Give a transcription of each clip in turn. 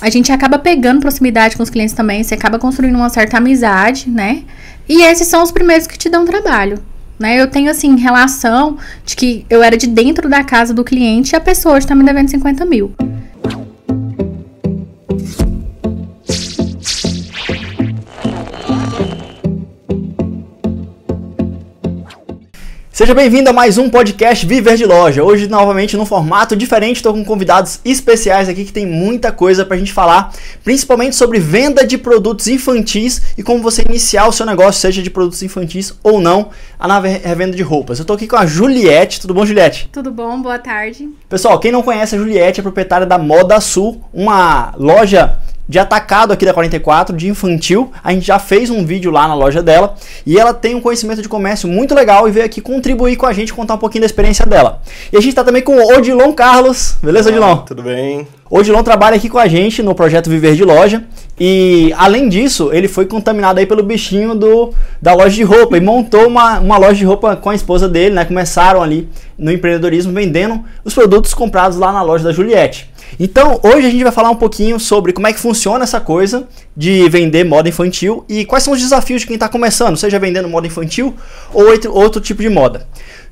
a gente acaba pegando proximidade com os clientes também, você acaba construindo uma certa amizade, né? E esses são os primeiros que te dão trabalho. Né? Eu tenho, assim, relação de que eu era de dentro da casa do cliente e a pessoa está me devendo 50 mil. Seja bem-vindo a mais um podcast Viver de Loja. Hoje, novamente, num formato diferente, estou com convidados especiais aqui que tem muita coisa para a gente falar, principalmente sobre venda de produtos infantis e como você iniciar o seu negócio, seja de produtos infantis ou não, na revenda de roupas. Eu estou aqui com a Juliette. Tudo bom, Juliette? Tudo bom, boa tarde. Pessoal, quem não conhece a Juliette é proprietária da Moda Sul, uma loja de atacado aqui da 44, de infantil. A gente já fez um vídeo lá na loja dela e ela tem um conhecimento de comércio muito legal e veio aqui contribuir com a gente, contar um pouquinho da experiência dela. E a gente está também com o Odilon Carlos. Beleza, Odilon? Tudo bem. O Odilon trabalha aqui com a gente no projeto Viver de Loja e, além disso, ele foi contaminado aí pelo bichinho do, da loja de roupa e montou uma, uma loja de roupa com a esposa dele, né? Começaram ali no empreendedorismo vendendo os produtos comprados lá na loja da Juliette. Então, hoje a gente vai falar um pouquinho sobre como é que funciona essa coisa de vender moda infantil e quais são os desafios de quem está começando, seja vendendo moda infantil ou outro, outro tipo de moda.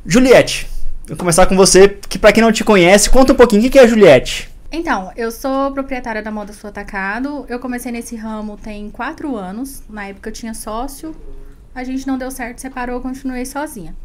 Juliette, vou começar com você, que para quem não te conhece, conta um pouquinho o que é a Juliette. Então, eu sou proprietária da Moda Sul Atacado. Eu comecei nesse ramo tem quatro anos. Na época eu tinha sócio. A gente não deu certo, separou, continuei sozinha.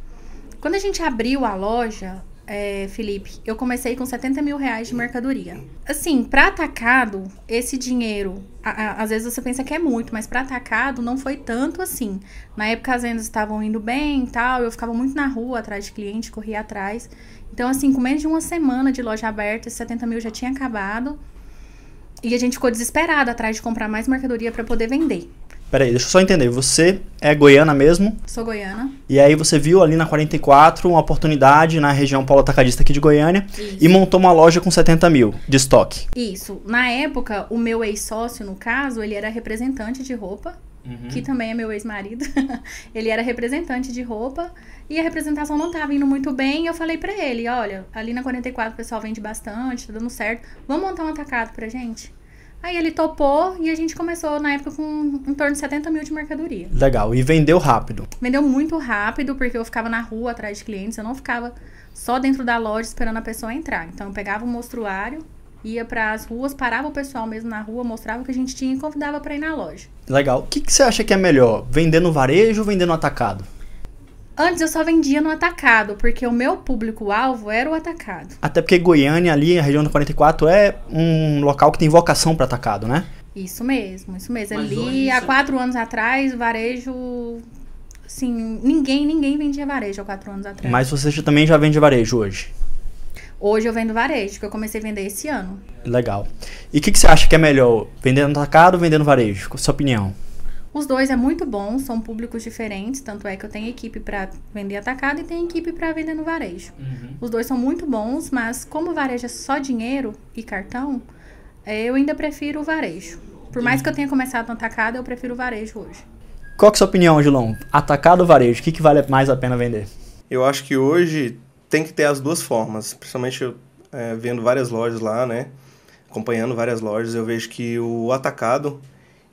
Quando a gente abriu a loja, é, Felipe, eu comecei com 70 mil reais de mercadoria. Assim, para atacado, esse dinheiro, a, a, às vezes você pensa que é muito, mas para atacado não foi tanto assim. Na época as vendas estavam indo bem e tal, eu ficava muito na rua atrás de cliente, corria atrás. Então, assim, com menos de uma semana de loja aberta, 70 mil já tinha acabado. E a gente ficou desesperado atrás de comprar mais mercadoria para poder vender. Peraí, deixa eu só entender. Você é goiana mesmo? Sou goiana. E aí você viu ali na 44 uma oportunidade na região Paulo Atacadista aqui de Goiânia Isso. e montou uma loja com 70 mil de estoque. Isso. Na época, o meu ex-sócio, no caso, ele era representante de roupa. Uhum. Que também é meu ex-marido. ele era representante de roupa e a representação não estava indo muito bem. E eu falei para ele: olha, ali na 44 o pessoal vende bastante, tá dando certo. Vamos montar um atacado pra gente? Aí ele topou e a gente começou na época com em torno de 70 mil de mercadoria. Legal. E vendeu rápido? Vendeu muito rápido, porque eu ficava na rua atrás de clientes, eu não ficava só dentro da loja esperando a pessoa entrar. Então eu pegava o um mostruário, ia para as ruas, parava o pessoal mesmo na rua, mostrava o que a gente tinha e convidava para ir na loja. Legal. O que, que você acha que é melhor? Vender no varejo ou vender no atacado? Antes eu só vendia no atacado, porque o meu público-alvo era o atacado. Até porque Goiânia, ali, a região do 44, é um local que tem vocação para atacado, né? Isso mesmo, isso mesmo. Mas ali, há quatro anos atrás, varejo. Assim, ninguém, ninguém vendia varejo há quatro anos atrás. Mas você já, também já vende varejo hoje? Hoje eu vendo varejo, que eu comecei a vender esse ano. Legal. E o que, que você acha que é melhor? Vender no atacado ou vender no varejo? Qual a sua opinião? Os dois é muito bom, são públicos diferentes, tanto é que eu tenho equipe para vender atacado e tenho equipe para vender no varejo. Uhum. Os dois são muito bons, mas como o varejo é só dinheiro e cartão, é, eu ainda prefiro o varejo. Por mais que eu tenha começado no atacado, eu prefiro o varejo hoje. Qual que é a sua opinião, Gilão? Atacado ou varejo? O que, que vale mais a pena vender? Eu acho que hoje tem que ter as duas formas, principalmente é, vendo várias lojas lá, né? Acompanhando várias lojas, eu vejo que o atacado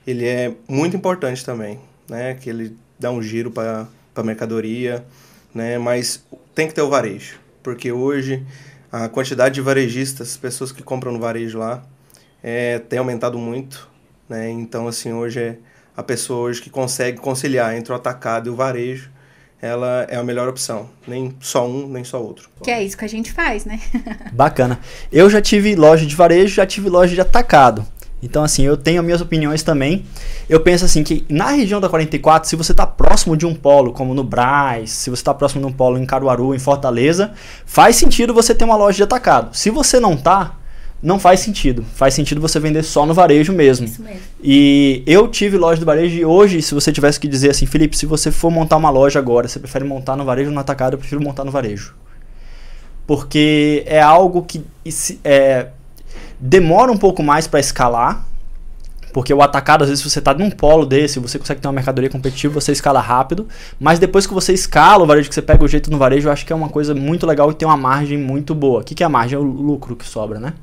ele é muito importante também, né? Que ele dá um giro para a mercadoria, né? Mas tem que ter o varejo, porque hoje a quantidade de varejistas, pessoas que compram no varejo lá, é, tem aumentado muito, né? Então, assim, hoje é a pessoa hoje que consegue conciliar entre o atacado e o varejo, ela é a melhor opção. Nem só um, nem só outro. Que é isso que a gente faz, né? Bacana. Eu já tive loja de varejo, já tive loja de atacado. Então, assim, eu tenho as minhas opiniões também. Eu penso assim que na região da 44, se você está próximo de um polo, como no Braz, se você está próximo de um polo em Caruaru, em Fortaleza, faz sentido você ter uma loja de atacado. Se você não tá, não faz sentido. Faz sentido você vender só no varejo mesmo. Isso mesmo. E eu tive loja do varejo e hoje, se você tivesse que dizer assim, Felipe, se você for montar uma loja agora, você prefere montar no varejo ou no atacado? Eu prefiro montar no varejo. Porque é algo que é, demora um pouco mais para escalar, porque o atacado, às vezes, se você está num polo desse, você consegue ter uma mercadoria competitiva, você escala rápido. Mas depois que você escala o varejo, que você pega o jeito no varejo, eu acho que é uma coisa muito legal e tem uma margem muito boa. O que, que é a margem? É o lucro que sobra, né?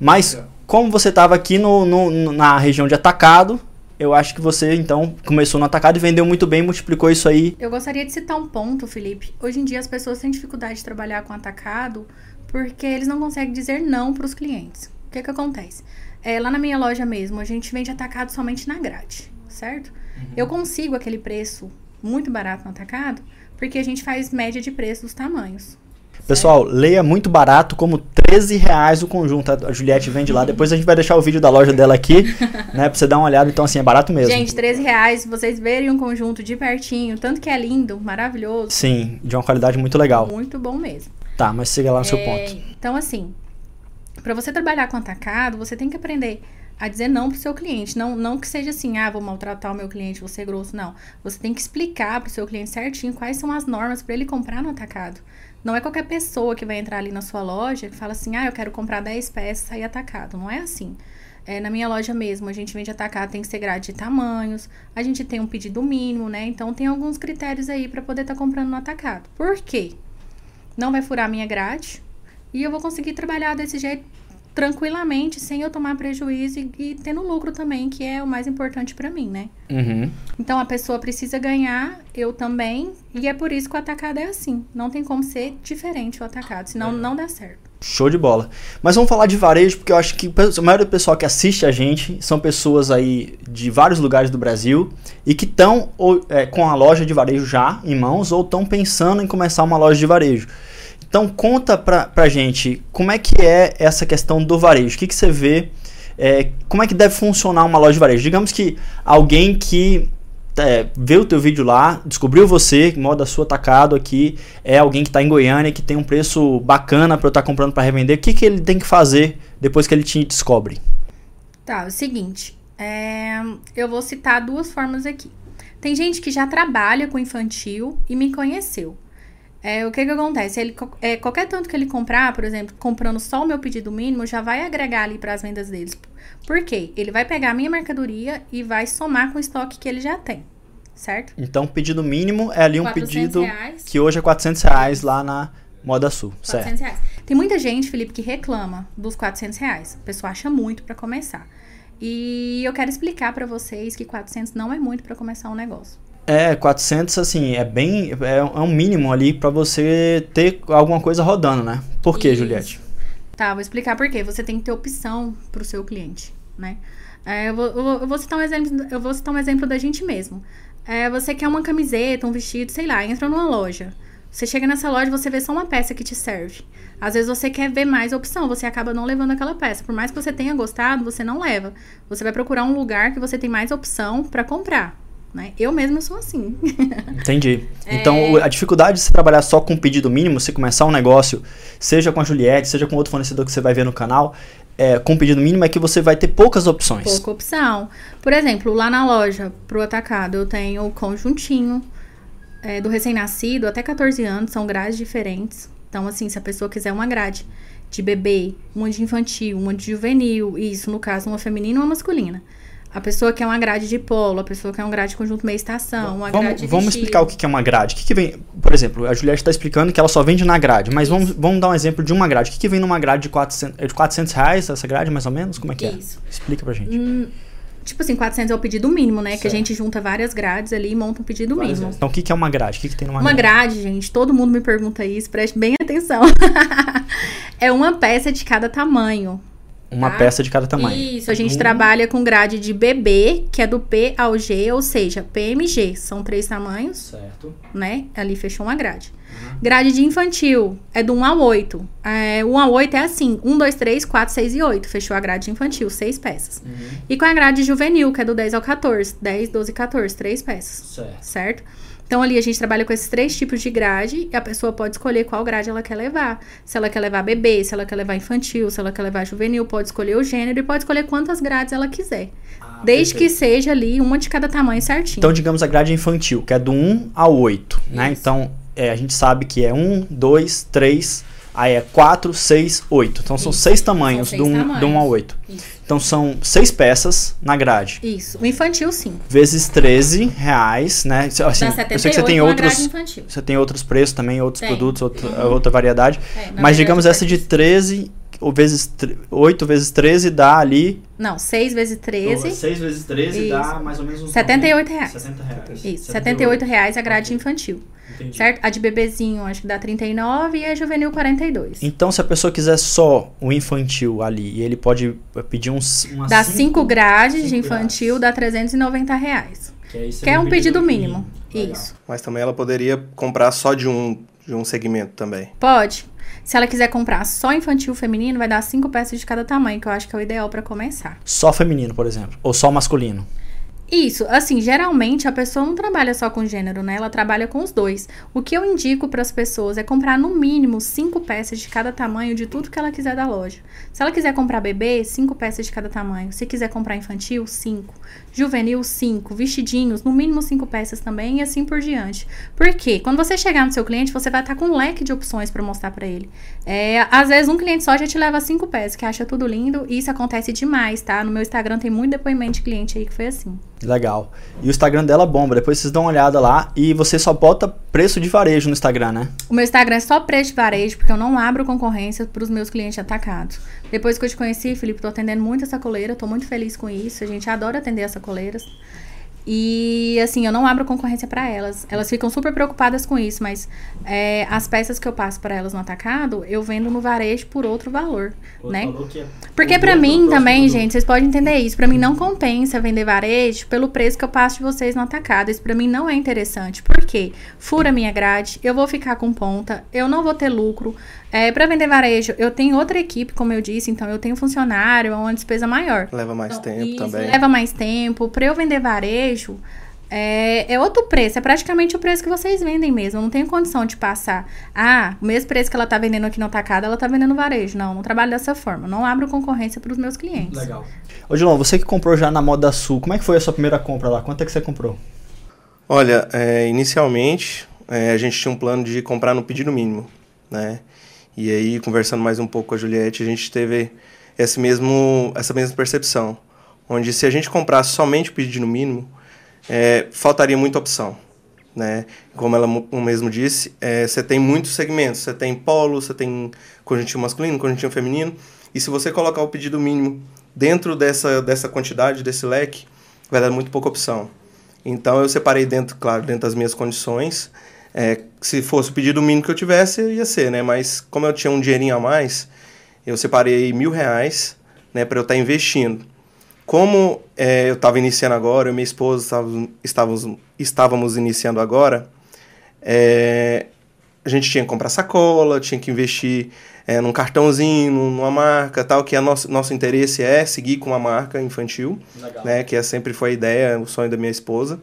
Mas como você estava aqui no, no, na região de atacado, eu acho que você então começou no atacado e vendeu muito bem, multiplicou isso aí. Eu gostaria de citar um ponto, Felipe. Hoje em dia as pessoas têm dificuldade de trabalhar com atacado porque eles não conseguem dizer não para os clientes. O que que acontece? É, lá na minha loja mesmo, a gente vende atacado somente na grade, certo? Uhum. Eu consigo aquele preço muito barato no atacado porque a gente faz média de preço dos tamanhos. Pessoal, leia muito barato, como 13 reais o conjunto. A Juliette vende lá. Depois a gente vai deixar o vídeo da loja dela aqui, né? Pra você dar uma olhada. Então, assim, é barato mesmo. Gente, 13 reais, vocês verem um conjunto de pertinho, tanto que é lindo, maravilhoso. Sim, de uma qualidade muito legal. Muito bom mesmo. Tá, mas siga lá no é, seu ponto. Então, assim, para você trabalhar com atacado, você tem que aprender a dizer não pro seu cliente. Não, não que seja assim, ah, vou maltratar o meu cliente, vou ser grosso. Não. Você tem que explicar pro seu cliente certinho quais são as normas para ele comprar no atacado. Não é qualquer pessoa que vai entrar ali na sua loja que fala assim, ah, eu quero comprar 10 peças e sair atacado. Não é assim. É, na minha loja mesmo, a gente vende atacado, tem que ser grade de tamanhos, a gente tem um pedido mínimo, né? Então tem alguns critérios aí para poder estar tá comprando no atacado. Por quê? Não vai furar a minha grade e eu vou conseguir trabalhar desse jeito tranquilamente, sem eu tomar prejuízo e, e tendo lucro também, que é o mais importante para mim, né? Uhum. Então a pessoa precisa ganhar, eu também, e é por isso que o atacado é assim. Não tem como ser diferente o atacado, senão é. não dá certo. Show de bola. Mas vamos falar de varejo, porque eu acho que a maioria do pessoal que assiste a gente são pessoas aí de vários lugares do Brasil e que estão é, com a loja de varejo já em mãos ou estão pensando em começar uma loja de varejo. Então conta pra, pra gente como é que é essa questão do varejo. O que, que você vê? É, como é que deve funcionar uma loja de varejo? Digamos que alguém que é, vê o teu vídeo lá, descobriu você, moda sua atacado aqui, é alguém que está em Goiânia, que tem um preço bacana para eu estar tá comprando para revender, o que, que ele tem que fazer depois que ele te descobre? Tá, é o seguinte, é, eu vou citar duas formas aqui. Tem gente que já trabalha com infantil e me conheceu. É, o que que acontece? Ele, é, qualquer tanto que ele comprar, por exemplo, comprando só o meu pedido mínimo, já vai agregar ali para as vendas deles. Por quê? Ele vai pegar a minha mercadoria e vai somar com o estoque que ele já tem, certo? Então, o pedido mínimo é ali um pedido reais. que hoje é 400 reais lá na Moda Sul, 400 certo? Reais. Tem muita gente, Felipe, que reclama dos 400 reais. A pessoa acha muito para começar. E eu quero explicar para vocês que 400 não é muito para começar um negócio. É, 400, assim, é bem. É, é um mínimo ali para você ter alguma coisa rodando, né? Por quê, Juliette? Tá, vou explicar por quê. Você tem que ter opção pro seu cliente, né? É, eu, vou, eu, vou, citar um exemplo, eu vou citar um exemplo da gente mesmo. É, você quer uma camiseta, um vestido, sei lá, entra numa loja. Você chega nessa loja, você vê só uma peça que te serve. Às vezes você quer ver mais opção, você acaba não levando aquela peça. Por mais que você tenha gostado, você não leva. Você vai procurar um lugar que você tem mais opção para comprar né? Eu mesma sou assim. Entendi. É... Então, a dificuldade de você trabalhar só com pedido mínimo, você começar um negócio, seja com a Juliette, seja com outro fornecedor que você vai ver no canal, é, com pedido mínimo é que você vai ter poucas opções. Pouca opção. Por exemplo, lá na loja, pro atacado, eu tenho o conjuntinho é, do recém-nascido até 14 anos, são grades diferentes. Então, assim, se a pessoa quiser uma grade de bebê, uma de infantil, uma de juvenil, isso, no caso, uma feminina ou uma masculina. A pessoa quer uma grade de polo, a pessoa quer um grade de conjunto meia estação, uma vamos, grade de Vamos explicar o que é uma grade. O que, que vem, por exemplo, a Juliette está explicando que ela só vende na grade, mas vamos, vamos dar um exemplo de uma grade. O que, que vem numa grade de 400, é de 400 reais, essa grade, mais ou menos? Como é que é? Isso. é? Explica pra gente. Hum, tipo assim, 400 é o pedido mínimo, né? Certo. Que a gente junta várias grades ali e monta um pedido várias mínimo. Então, o que, que é uma grade? O que, que tem numa uma grade? Uma grade, gente, todo mundo me pergunta isso, preste bem atenção. é uma peça de cada tamanho. Uma tá? peça de cada tamanho. Isso, a gente um... trabalha com grade de bebê, que é do P ao G, ou seja, PMG. São três tamanhos. Certo. Né? Ali fechou uma grade. Uhum. Grade de infantil é do 1 ao 8. É, 1 ao 8 é assim: 1, 2, 3, 4, 6 e 8. Fechou a grade infantil, seis peças. Uhum. E com a grade juvenil, que é do 10 ao 14. 10, 12 e 14, três peças. Certo. certo? Então ali a gente trabalha com esses três tipos de grade e a pessoa pode escolher qual grade ela quer levar. Se ela quer levar bebê, se ela quer levar infantil, se ela quer levar juvenil, pode escolher o gênero e pode escolher quantas grades ela quiser. Ah, desde perfeito. que seja ali uma de cada tamanho certinho. Então, digamos a grade infantil, que é do 1 ao 8, né? Então, é, a gente sabe que é 1, 2, 3, aí é 4, 6, 8. Então, são Isso. seis tamanhos, são seis do, 1, tamanhos. do 1 ao 8. Isso. Então são seis peças na grade. Isso. O infantil, sim. Vezes 13 reais, né? Assim, eu sei que você tem outros. Você tem outros preços também, outros tem. produtos, outra, uhum. outra variedade. É, mas digamos essa de 13 ou vezes, 8 vezes 13 dá ali. Não, 6 vezes 13. 6 vezes 13 Isso. dá mais ou menos uns 78 reais. 60 reais. Isso, 78 reais a grade infantil. Entendi. Certo? A de bebezinho acho que dá 39 e a juvenil 42. Então, se a pessoa quiser só o infantil ali, ele pode pedir uns. Dá 5 grades cinco de infantil, grades. dá 390 reais. Que, que é um pedido, pedido mínimo. mínimo. Isso. Mas também ela poderia comprar só de um, de um segmento também. Pode. Se ela quiser comprar só infantil feminino, vai dar cinco peças de cada tamanho, que eu acho que é o ideal para começar. Só feminino, por exemplo, ou só masculino? Isso, assim, geralmente a pessoa não trabalha só com gênero, né? Ela trabalha com os dois. O que eu indico para as pessoas é comprar no mínimo cinco peças de cada tamanho de tudo que ela quiser da loja. Se ela quiser comprar bebê, cinco peças de cada tamanho. Se quiser comprar infantil, cinco. Juvenil, cinco. Vestidinhos, no mínimo cinco peças também e assim por diante. Porque quando você chegar no seu cliente, você vai estar com um leque de opções para mostrar para ele. É, às vezes um cliente só já te leva cinco peças, que acha tudo lindo e isso acontece demais, tá? No meu Instagram tem muito depoimento de cliente aí que foi assim. Legal. E o Instagram dela bomba. Depois vocês dão uma olhada lá. E você só bota preço de varejo no Instagram, né? O meu Instagram é só preço de varejo, porque eu não abro concorrência para os meus clientes atacados. Depois que eu te conheci, Felipe, tô atendendo muito essa coleira. Tô muito feliz com isso. A gente adora atender essa coleiras. E assim, eu não abro concorrência para elas. Elas ficam super preocupadas com isso, mas é, as peças que eu passo para elas no atacado, eu vendo no varejo por outro valor, outro né? Valor é Porque para mim também, gente, vocês podem entender isso. Para mim não compensa vender varejo pelo preço que eu passo de vocês no atacado. Isso para mim não é interessante. Por quê? Fura minha grade, eu vou ficar com ponta, eu não vou ter lucro. É, para vender varejo, eu tenho outra equipe, como eu disse, então eu tenho funcionário, é uma despesa maior. Leva mais então, tempo isso, também. Leva mais tempo. Para eu vender varejo, é, é, outro preço, é praticamente o preço que vocês vendem mesmo. Eu não tenho condição de passar. Ah, o mesmo preço que ela tá vendendo aqui no atacado, ela tá vendendo varejo. Não, não trabalho dessa forma. Não abro concorrência para os meus clientes. Legal. Ô, Dilon, você que comprou já na Moda Sul, como é que foi a sua primeira compra lá? Quanto é que você comprou? Olha, é, inicialmente é, a gente tinha um plano de comprar no pedido mínimo, né? E aí, conversando mais um pouco com a Juliette, a gente teve esse mesmo, essa mesma percepção. Onde se a gente comprasse somente o pedido mínimo, é, faltaria muita opção. Né? Como ela mesmo disse, é, você tem muitos segmentos. Você tem polo, você tem conjuntinho masculino, conjuntinho feminino. E se você colocar o pedido mínimo dentro dessa, dessa quantidade, desse leque, vai dar muito pouca opção. Então eu separei dentro, claro, dentro das minhas condições, é, se fosse o pedido mínimo que eu tivesse, ia ser, né? Mas como eu tinha um dinheirinho a mais, eu separei mil reais, né, para eu estar tá investindo. Como é, eu estava iniciando agora, eu e minha esposa estávamos, estávamos iniciando agora, é, a gente tinha que comprar sacola, tinha que investir é, num cartãozinho, numa marca, tal, que a nosso, nosso interesse é seguir com uma marca infantil, Legal. né, que é, sempre foi a ideia, o sonho da minha esposa.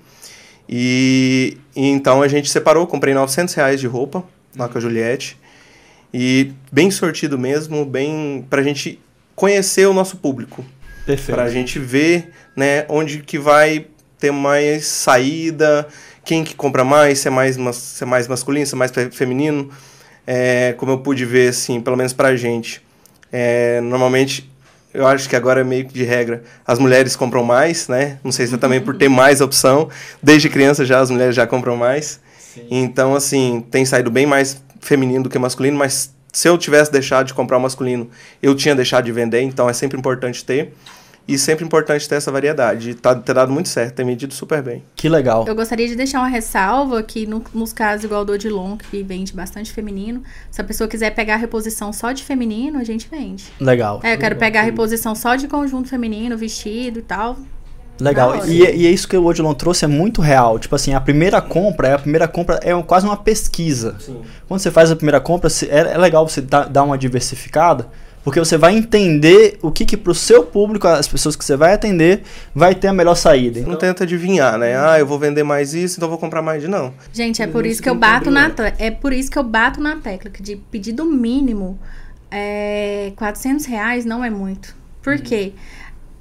E, e, então a gente separou, comprei 900 reais de roupa lá com a Juliette. E bem sortido mesmo, bem pra gente conhecer o nosso público. Perfeito. Pra gente ver, né, onde que vai ter mais saída, quem que compra mais, se é mais, se é mais masculino, se é mais feminino. É, como eu pude ver, assim, pelo menos pra gente. É, normalmente eu acho que agora é meio que de regra. As mulheres compram mais, né? Não sei se é também por ter mais opção. Desde criança já as mulheres já compram mais. Sim. Então, assim, tem saído bem mais feminino do que masculino, mas se eu tivesse deixado de comprar o masculino, eu tinha deixado de vender, então é sempre importante ter. E sempre importante ter essa variedade. Tá, ter dado muito certo, tem medido super bem. Que legal. Eu gostaria de deixar uma ressalva que no, nos casos igual do Odilon, que vende bastante feminino, se a pessoa quiser pegar a reposição só de feminino, a gente vende. Legal. É, eu quero pegar a reposição só de conjunto feminino, vestido e tal. Legal. E, e, é isso que o Odilon trouxe é muito real. Tipo assim, a primeira compra, a primeira compra é quase uma pesquisa. Sim. Quando você faz a primeira compra, é, é legal você dar uma diversificada porque você vai entender o que, que para o seu público, as pessoas que você vai atender, vai ter a melhor saída. Então... Não tenta adivinhar, né? Ah, eu vou vender mais isso, então vou comprar mais de não. Gente, é por isso que eu bato na é por isso que eu bato na tecla que de pedido mínimo é, 400 reais não é muito. Por quê?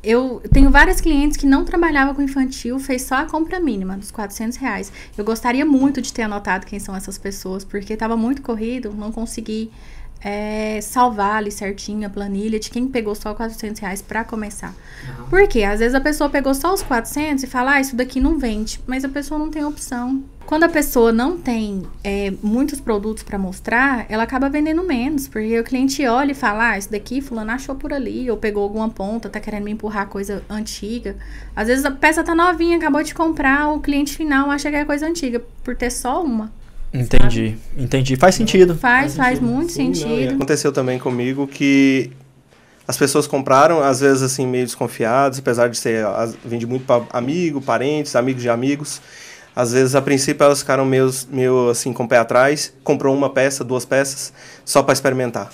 Eu tenho vários clientes que não trabalhavam com infantil, fez só a compra mínima dos 400 reais. Eu gostaria muito de ter anotado quem são essas pessoas, porque estava muito corrido, não consegui é salvar ali certinho a planilha de quem pegou só 400 reais pra começar. Uhum. Por quê? Às vezes a pessoa pegou só os 400 e fala, ah, isso daqui não vende. Mas a pessoa não tem opção. Quando a pessoa não tem é, muitos produtos para mostrar, ela acaba vendendo menos. Porque o cliente olha e fala, ah, isso daqui fulano achou por ali, ou pegou alguma ponta, tá querendo me empurrar coisa antiga. Às vezes a peça tá novinha, acabou de comprar, o cliente final acha que é coisa antiga, por ter só uma. Entendi, sabe? entendi. Faz sentido. Faz, faz, faz muito Sim, sentido. Não, aconteceu também comigo que as pessoas compraram, às vezes assim, meio desconfiadas, apesar de ser. Vende muito para amigo, parentes, amigos de amigos. Às vezes, a princípio, elas ficaram meio, meio assim, com o pé atrás, comprou uma peça, duas peças, só para experimentar.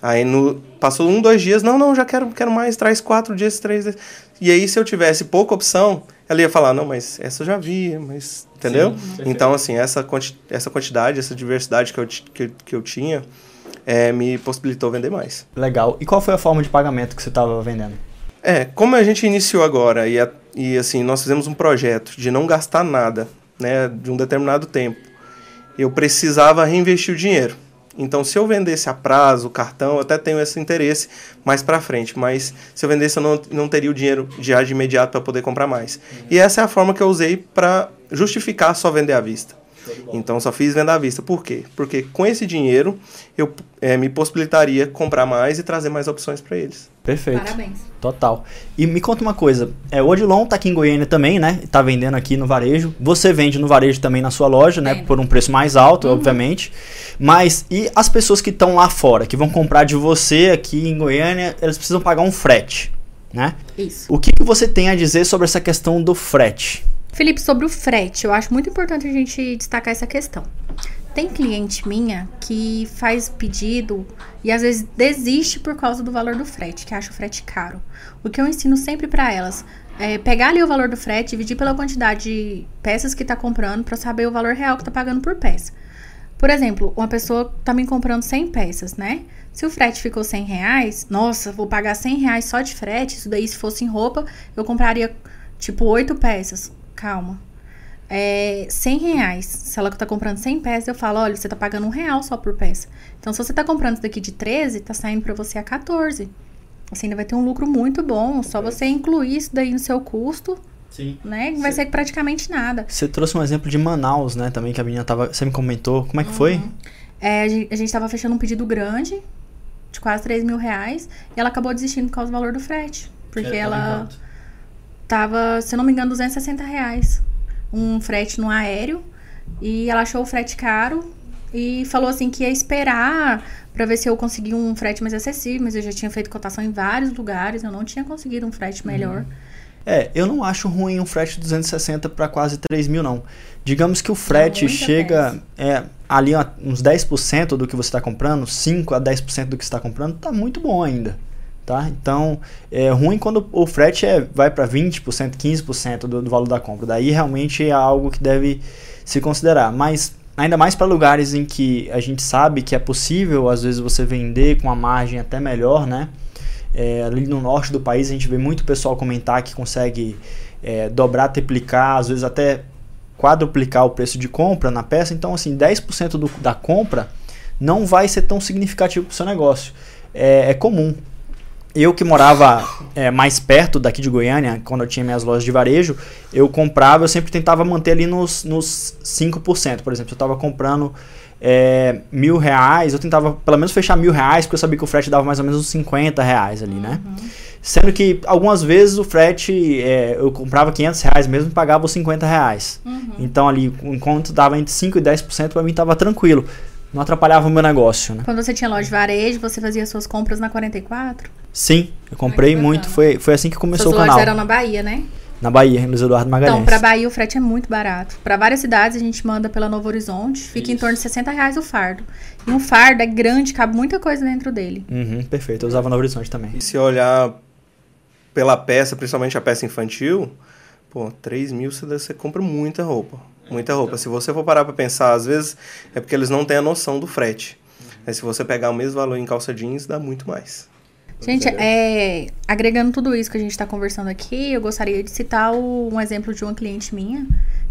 Aí no, passou um, dois dias, não, não, já quero, quero mais, traz quatro dias, três dias. E aí, se eu tivesse pouca opção, ela ia falar, não, mas essa eu já vi, mas. Entendeu? Sim, então, assim, essa, quanti essa quantidade, essa diversidade que eu, que, que eu tinha, é, me possibilitou vender mais. Legal. E qual foi a forma de pagamento que você estava vendendo? É, como a gente iniciou agora e, a, e assim, nós fizemos um projeto de não gastar nada, né, de um determinado tempo, eu precisava reinvestir o dinheiro. Então, se eu vendesse a prazo, cartão, eu até tenho esse interesse mais para frente. Mas se eu vendesse, eu não, não teria o dinheiro já de imediato para poder comprar mais. Uhum. E essa é a forma que eu usei para justificar só vender à vista. Então só fiz venda à vista. Por quê? Porque com esse dinheiro eu é, me possibilitaria comprar mais e trazer mais opções para eles. Perfeito. Parabéns. Total. E me conta uma coisa. É, o Odilon tá aqui em Goiânia também, né? Tá vendendo aqui no varejo. Você vende no varejo também na sua loja, né? Por um preço mais alto, uhum. obviamente. Mas e as pessoas que estão lá fora, que vão comprar de você aqui em Goiânia, elas precisam pagar um frete, né? Isso. O que, que você tem a dizer sobre essa questão do frete? Felipe, sobre o frete, eu acho muito importante a gente destacar essa questão. Tem cliente minha que faz pedido e às vezes desiste por causa do valor do frete, que acha o frete caro. O que eu ensino sempre para elas é pegar ali o valor do frete, dividir pela quantidade de peças que tá comprando para saber o valor real que tá pagando por peça. Por exemplo, uma pessoa tá me comprando 100 peças, né? Se o frete ficou 100 reais, nossa, vou pagar 100 reais só de frete. Isso daí, se fosse em roupa, eu compraria tipo 8 peças calma. É 100 reais. Se ela tá comprando 100 peças, eu falo, olha, você tá pagando um real só por peça. Então, se você tá comprando isso daqui de 13, tá saindo para você a 14. Você ainda vai ter um lucro muito bom. Só você incluir isso daí no seu custo. Sim. Né? Vai ser praticamente nada. Você trouxe um exemplo de Manaus, né? Também que a menina tava. Você me comentou. Como é que uhum. foi? É, a gente, a gente tava fechando um pedido grande, de quase 3 mil reais, e ela acabou desistindo por causa do valor do frete. Porque ela tava, se não me engano, 260 reais. Um frete no aéreo. E ela achou o frete caro e falou assim que ia esperar para ver se eu conseguia um frete mais acessível, mas eu já tinha feito cotação em vários lugares, eu não tinha conseguido um frete uhum. melhor. Uhum. É, eu não acho ruim um frete de 260 para quase 3 mil, não. Digamos que o frete chega é, ali uns 10% do que você está comprando, 5 a 10% do que você está comprando, tá muito bom ainda tá? Então, é ruim quando o frete é, vai para 20%, 15% do, do valor da compra. Daí realmente é algo que deve se considerar. Mas ainda mais para lugares em que a gente sabe que é possível, às vezes, você vender com uma margem até melhor, né? É, ali no norte do país a gente vê muito pessoal comentar que consegue é, dobrar, triplicar, às vezes até quadruplicar o preço de compra na peça. Então, assim, 10% do, da compra não vai ser tão significativo para o seu negócio. É, é comum eu que morava é, mais perto daqui de Goiânia, quando eu tinha minhas lojas de varejo, eu comprava, eu sempre tentava manter ali nos, nos 5%. Por exemplo, eu estava comprando é, mil reais, eu tentava pelo menos fechar mil reais, porque eu sabia que o frete dava mais ou menos uns 50 reais ali, né? Uhum. Sendo que algumas vezes o frete, é, eu comprava 500 reais mesmo e pagava os 50 reais. Uhum. Então ali, enquanto dava entre 5% e 10%, para mim estava tranquilo. Não atrapalhava o meu negócio, né? Quando você tinha loja de varejo, você fazia suas compras na 44? Sim, eu comprei muito. Foi, foi assim que começou Suas o canal. lojas eram na Bahia, né? Na Bahia, em Luiz Eduardo Magalhães. Então, pra Bahia o frete é muito barato. Para várias cidades a gente manda pela Novo Horizonte, fica Isso. em torno de 60 reais o fardo. E um fardo é grande, cabe muita coisa dentro dele. Uhum, perfeito, eu usava Novo Horizonte também. E se olhar pela peça, principalmente a peça infantil, pô, 3 mil você, você compra muita roupa. Muita roupa. Se você for parar pra pensar, às vezes é porque eles não têm a noção do frete. Mas se você pegar o mesmo valor em calça jeans, dá muito mais. Gente, é, agregando tudo isso que a gente está conversando aqui, eu gostaria de citar o, um exemplo de uma cliente minha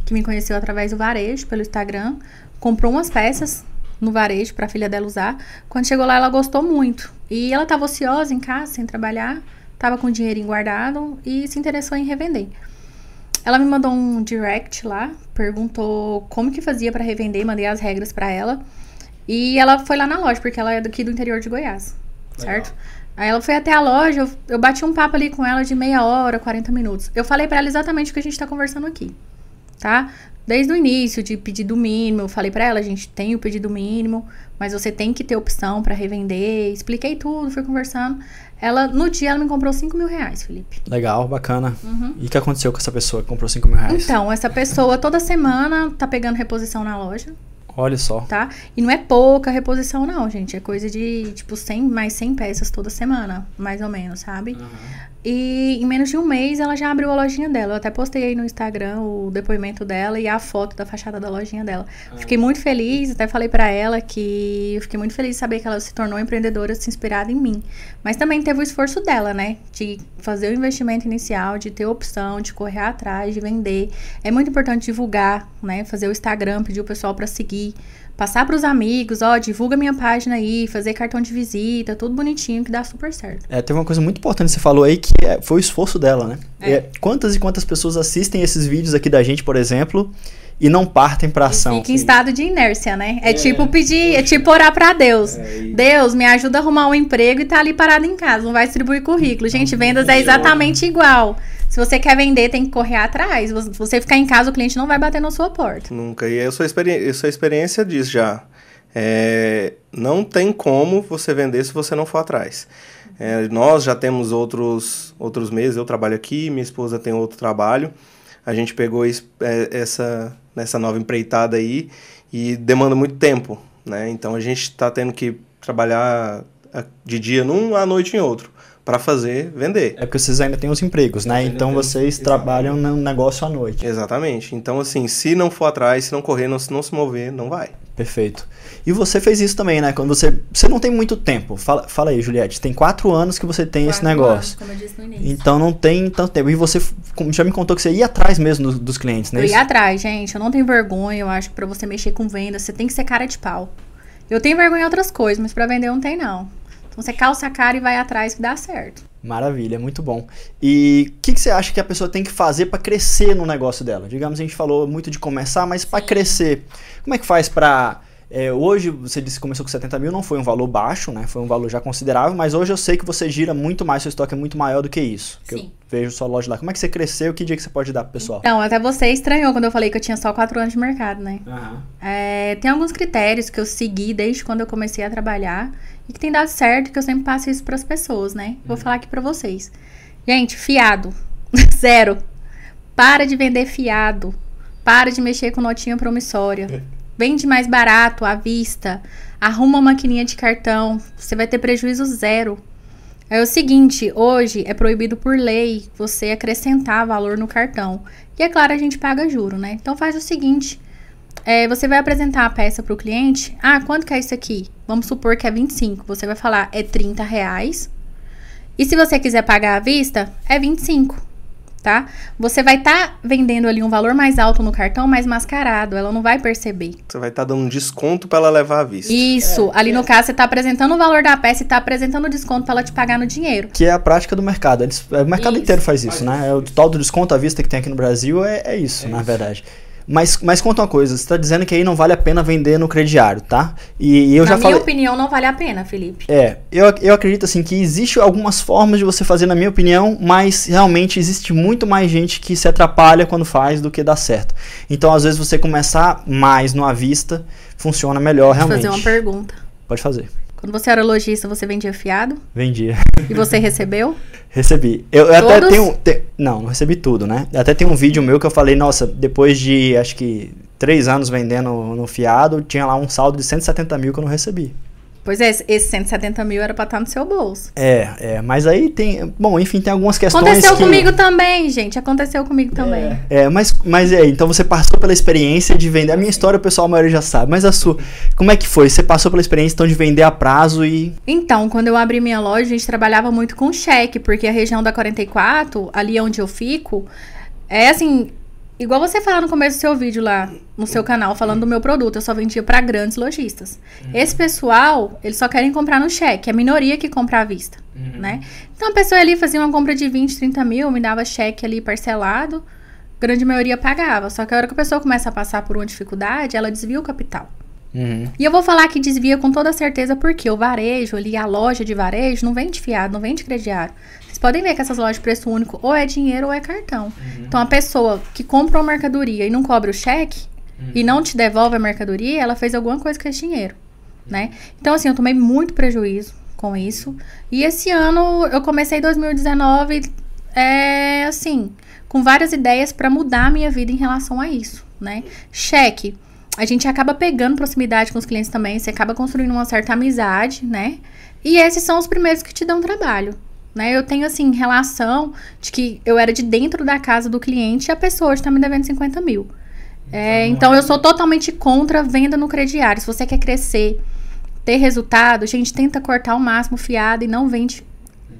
que me conheceu através do varejo, pelo Instagram, comprou umas peças no varejo pra filha dela usar. Quando chegou lá, ela gostou muito. E ela tava ociosa em casa, sem trabalhar, tava com dinheirinho guardado e se interessou em revender. Ela me mandou um direct lá, perguntou como que fazia pra revender, mandei as regras pra ela. E ela foi lá na loja, porque ela é daqui do interior de Goiás, certo? Aí ela foi até a loja, eu, eu bati um papo ali com ela de meia hora, 40 minutos. Eu falei pra ela exatamente o que a gente tá conversando aqui, tá? Desde o início de pedido mínimo, eu falei pra ela, a gente tem o pedido mínimo, mas você tem que ter opção pra revender. Expliquei tudo, fui conversando. Ela, no dia, ela me comprou 5 mil reais, Felipe. Legal, bacana. E o que aconteceu com essa pessoa que comprou 5 mil reais? Então, essa pessoa toda semana tá pegando reposição na loja, Olha só. tá? E não é pouca reposição, não, gente. É coisa de, tipo, 100, mais 100 peças toda semana, mais ou menos, sabe? E em menos de um mês ela já abriu a lojinha dela. Eu até postei aí no Instagram o depoimento dela e a foto da fachada da lojinha dela. Fiquei muito feliz, até falei pra ela que eu fiquei muito feliz de saber que ela se tornou empreendedora, se inspirada em mim. Mas também teve o esforço dela, né? De fazer o investimento inicial, de ter opção, de correr atrás, de vender. É muito importante divulgar, né? Fazer o Instagram, pedir o pessoal pra seguir. Passar pros amigos, ó, divulga minha página aí, fazer cartão de visita, tudo bonitinho que dá super certo. É, teve uma coisa muito importante que você falou aí que é- foi o esforço dela, né? É. É, quantas e quantas pessoas assistem esses vídeos aqui da gente, por exemplo, e não partem pra ação? Fica em estado de inércia, né? É, tipo pedir, é tipo orar pra Deus. Deus, me ajuda a arrumar um emprego e tá ali parado em casa, não vai distribuir currículo. Gente, vendas é exatamente igual. Se você quer vender, tem que correr atrás. Você ficar em casa, o cliente não vai bater na sua porta. Nunca. E sou, experi eu sou experiência disso já. É, não tem como você vender se você não for atrás. É, nós já temos outros, outros meses, eu trabalho aqui, minha esposa tem outro trabalho. A gente pegou es- é, essa, nessa nova empreitada aí e demanda muito tempo. Né? Então a gente está tendo que trabalhar a- de dia num, à noite em outro para fazer vender. É porque vocês ainda têm os empregos, né? Então vocês trabalham no negócio à noite. Exatamente. Então, assim, se não for atrás, se não correr, não, se não se mover, não vai. Perfeito. E você fez isso também, né? Quando você. Você não tem muito tempo. Fala, fala aí, Juliette. Tem quatro anos que você tem esse Quatro negócio. anos, como eu disse no início. Então não tem tanto tempo. E você já me contou que você ia atrás mesmo dos, dos clientes, né? Eu ia atrás, gente. Eu não tenho vergonha. Eu acho que pra você mexer com venda, você tem que ser cara de pau. Eu tenho vergonha em outras coisas, mas pra vender não tem, não. Então você calça a cara e vai atrás que dá certo. Maravilha, muito bom. E o que, que você acha que a pessoa tem que fazer para crescer no negócio dela? Digamos, a gente falou muito de começar, mas para crescer, como é que faz para hoje você disse que começou com 70 mil, não foi um valor baixo, né? Foi um valor já considerável, mas hoje eu sei que você gira muito mais, seu estoque é muito maior do que isso. Que eu Sim. vejo sua loja lá. Como é que você cresceu? Que dia que você pode dar pro pessoal? Então, até você estranhou quando eu falei que eu tinha só quatro anos de mercado, né? Aham. É, tem alguns critérios que eu segui desde quando eu comecei a trabalhar e que tem dado certo, que eu sempre passo isso pras pessoas, né? Vou falar aqui pra vocês. Gente, fiado. Zero. Para de vender fiado. Para de mexer com notinha promissória. Vende mais barato, à vista. Arruma uma maquininha de cartão. Você vai ter prejuízo zero. É o seguinte, hoje é proibido por lei você acrescentar valor no cartão. E é claro, a gente paga juro, né? Então faz o seguinte, é, você vai apresentar a peça para o cliente. Ah, quanto que é isso aqui? Vamos supor que é 25. Você vai falar, é 30 reais. E se você quiser pagar à vista, é 25, tá? Você vai estar vendendo ali um valor mais alto no cartão, mais mascarado. Ela não vai perceber. Você vai estar dando um desconto para ela levar à vista. Isso. ali no caso, você está apresentando o valor da peça e está apresentando o desconto para ela te pagar no dinheiro. Que é a prática do mercado. Eles- o mercado Isso. inteiro faz isso, né? É o tal do desconto à vista que tem aqui no Brasil é, é isso, na verdade. Mas, mas conta uma coisa, você está dizendo que aí não vale a pena vender no crediário, tá? E, e eu na já minha falei. opinião, não vale a pena, Felipe. É, eu, eu acredito assim que existe algumas formas de você fazer, na minha opinião, mas realmente existe muito mais gente que se atrapalha quando faz do que dá certo. Então, às vezes, você começar mais no à vista funciona melhor realmente. fazer uma pergunta. Pode fazer. Quando você era lojista, você vendia fiado? Vendia. E você recebeu? Recebi. Eu, eu até tenho. te- não, não recebi tudo, né? Até tem um vídeo meu que eu falei, nossa, depois de acho que três anos vendendo no fiado, tinha lá um saldo de 170 mil que eu não recebi. Pois é, esse 170 mil era pra estar no seu bolso. É, é, mas aí tem. Bom, enfim, tem algumas questões. Aconteceu que, comigo também, gente. Aconteceu comigo também. É, mas, mas é, então você passou pela experiência de vender. A minha história o pessoal a maioria já sabe, mas a sua, como é que foi? Você passou pela experiência então de vender a prazo e. Então, quando eu abri minha loja, a gente trabalhava muito com cheque, porque a região da 44, ali onde eu fico, é assim, igual você falar no começo do seu vídeo lá, no seu canal, falando do meu produto, eu só vendia para grandes lojistas. Esse pessoal, eles só querem comprar no cheque, é a minoria que compra à vista, né? Então a pessoa ali fazia uma compra de 20, 30 mil, me dava cheque ali parcelado, grande maioria pagava. Só que a hora que a pessoa começa a passar por uma dificuldade, ela desvia o capital. Uhum. E eu vou falar que desvia com toda certeza porque o varejo ali, a loja de varejo, não vende fiado, não vende crediário. Vocês podem ver que essas lojas de preço único ou é dinheiro ou é cartão. Então a pessoa que compra uma mercadoria e não cobra o cheque e não te devolve a mercadoria, ela fez alguma coisa com esse dinheiro, né? Então assim, eu tomei muito prejuízo com isso. E esse ano eu comecei 2019 é assim, com várias ideias para mudar a minha vida em relação a isso, né? Cheque a gente acaba pegando proximidade com os clientes também, você acaba construindo uma certa amizade, né? E esses são os primeiros que te dão trabalho, né? Eu tenho, assim, relação de que eu era de dentro da casa do cliente e a pessoa hoje tá me devendo 50 mil. É, então, eu sou totalmente contra a venda no crediário. Se você quer crescer, ter resultado, gente, tenta cortar ao máximo fiado e não vende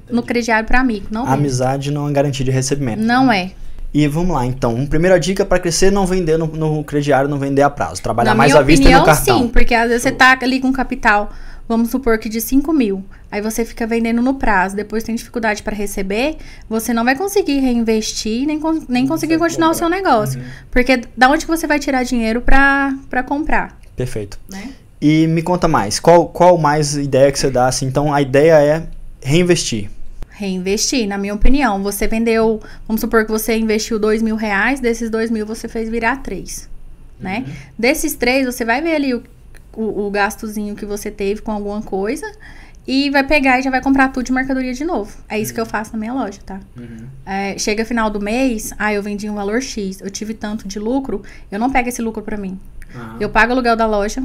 no crediário para amigo. Não. Amizade não é garantia de recebimento. Não é. E vamos lá, então. Uma primeira dica para crescer não vender no, no crediário, não vender a prazo. Trabalhar Na mais à vista opinião, e no cartão. sim, porque às vezes você tá ali com capital, vamos supor que de 5 mil, aí você fica vendendo no prazo, depois tem dificuldade para receber, você não vai conseguir reinvestir, nem, nem conseguir continuar o seu negócio. Porque da onde que você vai tirar dinheiro para comprar, Perfeito. né? E me conta mais, qual, qual mais ideia que você dá? Assim, então, a ideia é reinvestir. Reinvestir, na minha opinião. Você vendeu, vamos supor que você investiu dois mil reais, desses dois mil você fez virar três, né? Desses três, você vai ver ali o, o, o gastozinho que você teve com alguma coisa e vai pegar e já vai comprar tudo de mercadoria de novo. É isso que eu faço na minha loja, tá? É, chega final do mês, ah, eu vendi um valor X, eu tive tanto de lucro, eu não pego esse lucro pra mim. Eu pago o aluguel da loja,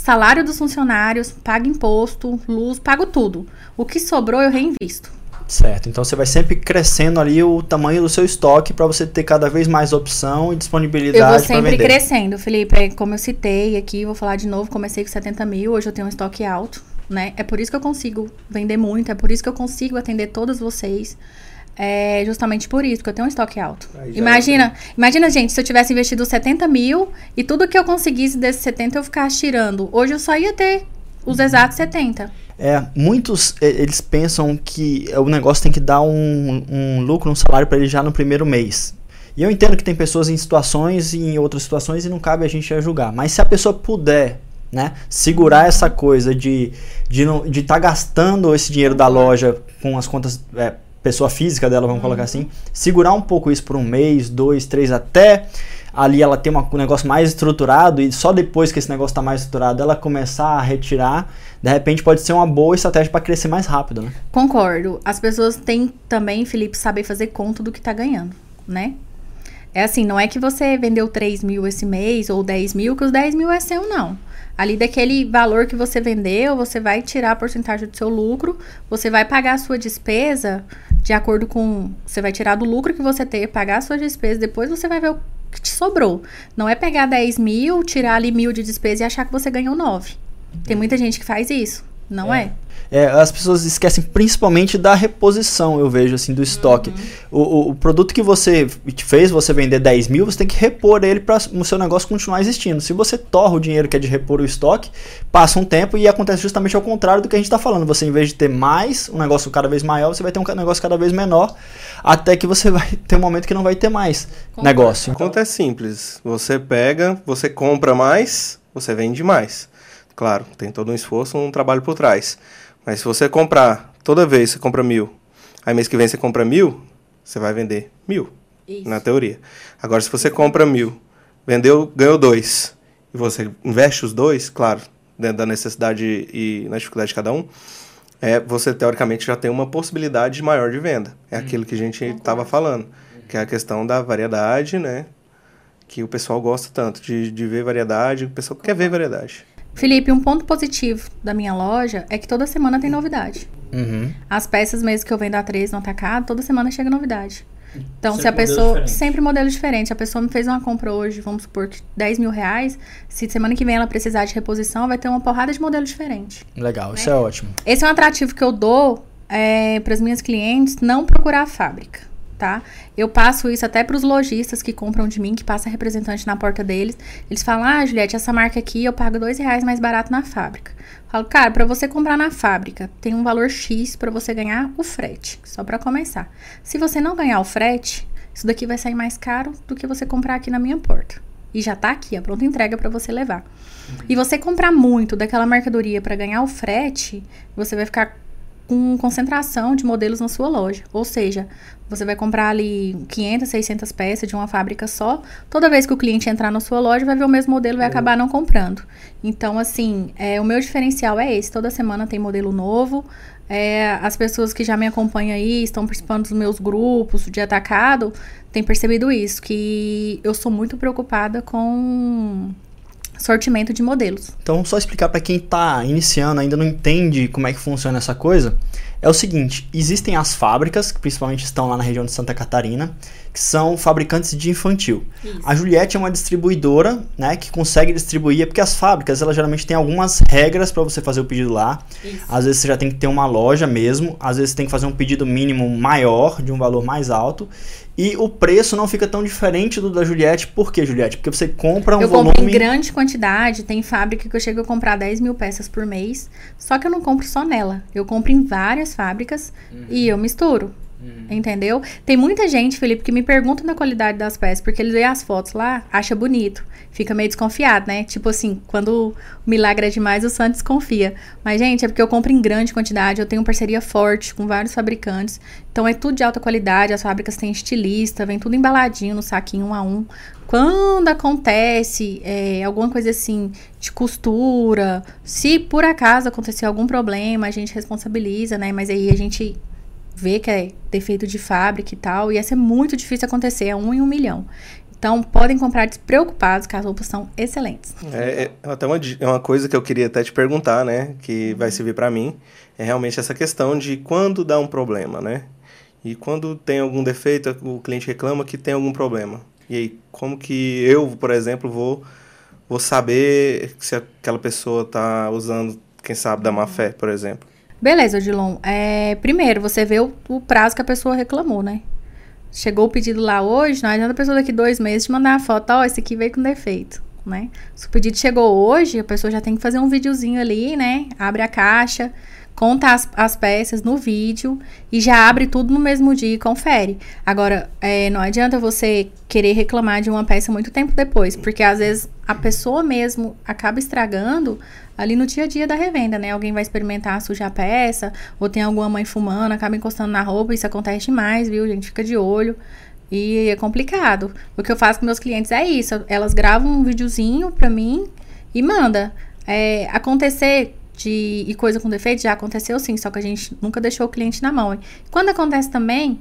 salário dos funcionários, pago imposto, luz, pago tudo. O que sobrou eu reinvisto. Certo. Então você vai sempre crescendo ali o tamanho do seu estoque para você ter cada vez mais opção e Eu disponibilidade vou para sempre vender. crescendo, Felipe. É, Como eu citei aqui, vou falar de novo, comecei com 70 mil, hoje eu tenho um estoque alto, né? É por isso que eu consigo vender muito, é por isso que eu consigo atender todos vocês. É justamente por isso que eu tenho um estoque alto. Aí já Imagina, imagina, gente, se eu tivesse investido 70 mil e tudo que eu conseguisse desses 70 eu ficasse tirando. Hoje eu só ia ter os exatos 70. É, muitos eles pensam que o negócio tem que dar um, um lucro, um salário para ele já no primeiro mês. E eu entendo que tem pessoas em situações e em outras situações e não cabe a gente julgar. Mas se a pessoa puder, né, segurar essa coisa de de não de estar gastando esse dinheiro da loja com as contas é, pessoa física dela, vamos colocar assim, segurar um pouco isso por um mês, dois, três, até ali ela ter uma- um negócio mais estruturado e só depois que esse negócio está mais estruturado ela começar a retirar, de repente pode ser uma boa estratégia para crescer mais rápido, né? Concordo. As pessoas têm também, Felipe, saber fazer conta do que tá ganhando, né? É assim, não é que você vendeu 3 mil esse mês ou 10 mil, que os 10 mil é seu, não. Ali daquele valor que você vendeu, você vai tirar a porcentagem do seu lucro, você vai pagar a sua despesa de acordo com. Você vai tirar do lucro que você ter, pagar a sua despesa, depois você vai ver o que te sobrou. Não é pegar 10 mil, tirar ali mil de despesa e achar que você ganhou 9. Tem muita gente que faz isso, não é? É, as pessoas esquecem principalmente da reposição, eu vejo, assim, do estoque. O, o- o produto que você fez você vender 10 mil, você tem que repor ele para o seu negócio continuar existindo. Se você torra o dinheiro que é de repor o estoque, passa um tempo e acontece justamente ao contrário do que a gente está falando. Você, em vez de ter mais, um negócio cada vez maior, você vai ter um negócio cada vez menor, até que você vai ter um momento que não vai ter mais negócio. A conta é simples. Você pega, você compra mais, você vende mais. Claro, tem todo um esforço, um trabalho por trás. Mas se você comprar, toda vez você compra mil, aí mês que vem você compra mil, você vai vender mil, Isso. na teoria. Agora, se você compra mil, vendeu, ganhou dois, e você investe os dois, claro, dentro da necessidade e na dificuldade de cada um, é, você teoricamente já tem uma possibilidade maior de venda. É aquilo que a gente estava falando, que é a questão da variedade, né? Que o pessoal gosta tanto de, de ver variedade, o pessoal quer ver variedade. Felipe, um ponto positivo da minha loja é que toda semana tem novidade. Uhum. As peças mesmo que eu vendo a 3 no atacado, toda semana chega novidade. Então, se a Sempre pessoa. diferente. Sempre modelo diferente. Se a pessoa me fez uma compra hoje, vamos supor que 10 mil reais, se semana que vem ela precisar de reposição, vai ter uma porrada de modelo diferente. Legal, isso é ótimo. Esse é um atrativo que eu dou para as minhas clientes não procurar a fábrica. Tá? Eu passo isso até para os lojistas que compram de mim, que passa representante na porta deles. Eles falam: Ah, Juliette, essa marca aqui eu pago dois reais mais barato na fábrica. Eu falo, cara, para você comprar na fábrica, tem um valor X para você ganhar o frete, só para começar. Se você não ganhar o frete, isso daqui vai sair mais caro do que você comprar aqui na minha porta. E já tá aqui, a pronta entrega para você levar. Uhum. E você comprar muito daquela mercadoria para ganhar o frete, você vai ficar com concentração de modelos na sua loja. Ou seja, você vai comprar ali 500, 600 peças de uma fábrica só. Toda vez que o cliente entrar na sua loja, vai ver o mesmo modelo e vai acabar não comprando. Então, assim, é, o meu diferencial é esse. Toda semana tem modelo novo. É, as pessoas que já me acompanham aí, estão participando dos meus grupos de atacado, têm percebido isso, que eu sou muito preocupada com sortimento de modelos. Então, só explicar para quem está iniciando, ainda não entende como é que funciona essa coisa, é o seguinte: existem as fábricas, que principalmente estão lá na região de Santa Catarina, que são fabricantes de infantil. Isso. A Juliette é uma distribuidora, né, que consegue distribuir, é porque as fábricas, elas geralmente têm algumas regras para você fazer o pedido lá. Isso. Às vezes você já tem que ter uma loja mesmo, às vezes você tem que fazer um pedido mínimo maior, de um valor mais alto, e o preço não fica tão diferente do da Juliette. Por que, Juliette? Porque você compra um eu volume... Eu compro em grande quantidade. Tem fábrica que eu chego a comprar 10 mil peças por mês. Só que eu não compro só nela. Eu compro em várias fábricas uhum. e eu misturo. Uhum. Entendeu? Tem muita gente, Felipe, que me pergunta na qualidade das peças, porque eles veem as fotos lá, acha bonito. Fica meio desconfiado, né? Tipo assim, quando o milagre é demais, o santo desconfia. Mas, gente, é porque eu compro em grande quantidade, eu tenho parceria forte com vários fabricantes. Então é tudo de alta qualidade, as fábricas têm estilista, vem tudo embaladinho no saquinho um a um. Quando acontece é, alguma coisa assim de costura, se por acaso acontecer algum problema, a gente responsabiliza, né? Mas aí a gente vê que é defeito de fábrica e tal, e essa é muito difícil acontecer, é um em um milhão. Então, podem comprar despreocupados, que as roupas são excelentes. É, é até uma, é uma coisa que eu queria até te perguntar, né? Que vai servir para mim. É realmente essa questão de quando dá um problema, né? E quando tem algum defeito, o cliente reclama que tem algum problema. E aí, como que eu, por exemplo, vou, vou saber se aquela pessoa está usando, quem sabe, da má fé, por exemplo? Beleza, Odilon. É, primeiro, você vê o, o, prazo que a pessoa reclamou, né? Chegou o pedido lá hoje, não adianta a pessoa daqui dois meses te mandar uma foto, ó, esse aqui veio com defeito, né? Se o pedido chegou hoje, a pessoa já tem que fazer um videozinho ali, né? Abre a caixa, conta as, as peças no vídeo e já abre tudo no mesmo dia e confere. Agora, é, não adianta você querer reclamar de uma peça muito tempo depois, porque às vezes a pessoa mesmo acaba estragando ali no dia a dia da revenda, né? Alguém vai experimentar sujar a peça, ou tem alguma mãe fumando, acaba encostando na roupa, isso acontece demais, viu, gente? Fica de olho. E é complicado. O que eu faço com meus clientes é isso. Elas gravam um videozinho pra mim e manda. É, acontecer de e coisa com defeito já aconteceu sim, só que a gente nunca deixou o cliente na mão. Quando acontece também,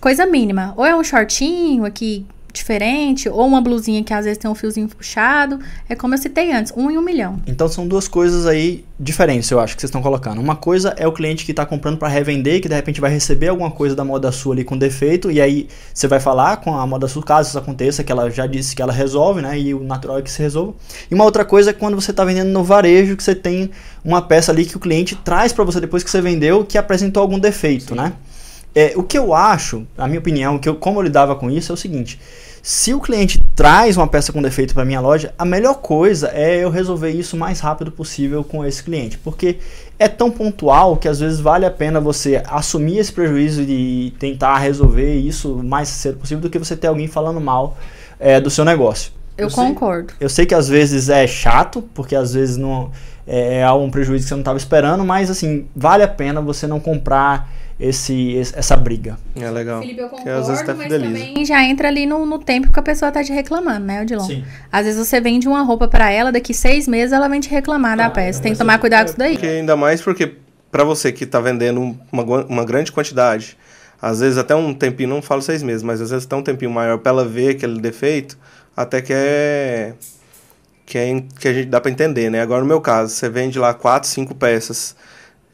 coisa mínima. Ou é um shortinho aqui diferente, ou uma blusinha que às vezes tem um fiozinho puxado. É como eu citei antes, um em um milhão. Então são duas coisas aí diferentes, eu acho, que vocês estão colocando. Uma coisa é o cliente que está comprando para revender, que de repente vai receber alguma coisa da moda sua ali com defeito, e aí você vai falar com a moda sua, caso isso aconteça, que ela já disse que ela resolve, né? E o natural é que se resolva. E uma outra coisa é quando você está vendendo no varejo, que você tem uma peça ali que o cliente traz para você depois que você vendeu, que apresentou algum defeito, Sim. né? É, o que eu acho, a minha opinião, que eu, como eu lidava com isso é o seguinte: se o cliente traz uma peça com defeito para minha loja, a melhor coisa é eu resolver isso o mais rápido possível com esse cliente, porque é tão pontual que às vezes vale a pena você assumir esse prejuízo e tentar resolver isso o mais cedo possível do que você ter alguém falando mal é, do seu negócio. Eu, eu concordo. Sei, eu sei que às vezes é chato, porque às vezes não é, é um prejuízo que você não estava esperando, mas assim, vale a pena você não comprar esse, essa briga. É legal. Felipe, eu concordo, que às vezes tá mas também já entra ali no, no tempo que a pessoa tá te reclamando, né, Odilon? Sim. Às vezes você vende uma roupa para ela, daqui seis meses ela vem te reclamar ah, da peça. Tem que tomar cuidado com isso daí. Porque ainda mais porque para você que tá vendendo uma, uma grande quantidade, às vezes até um tempinho, não falo seis meses, mas às vezes até um tempinho maior para ela ver aquele defeito, até que é que, é, que a gente dá para entender, né? Agora no meu caso, você vende lá quatro, cinco peças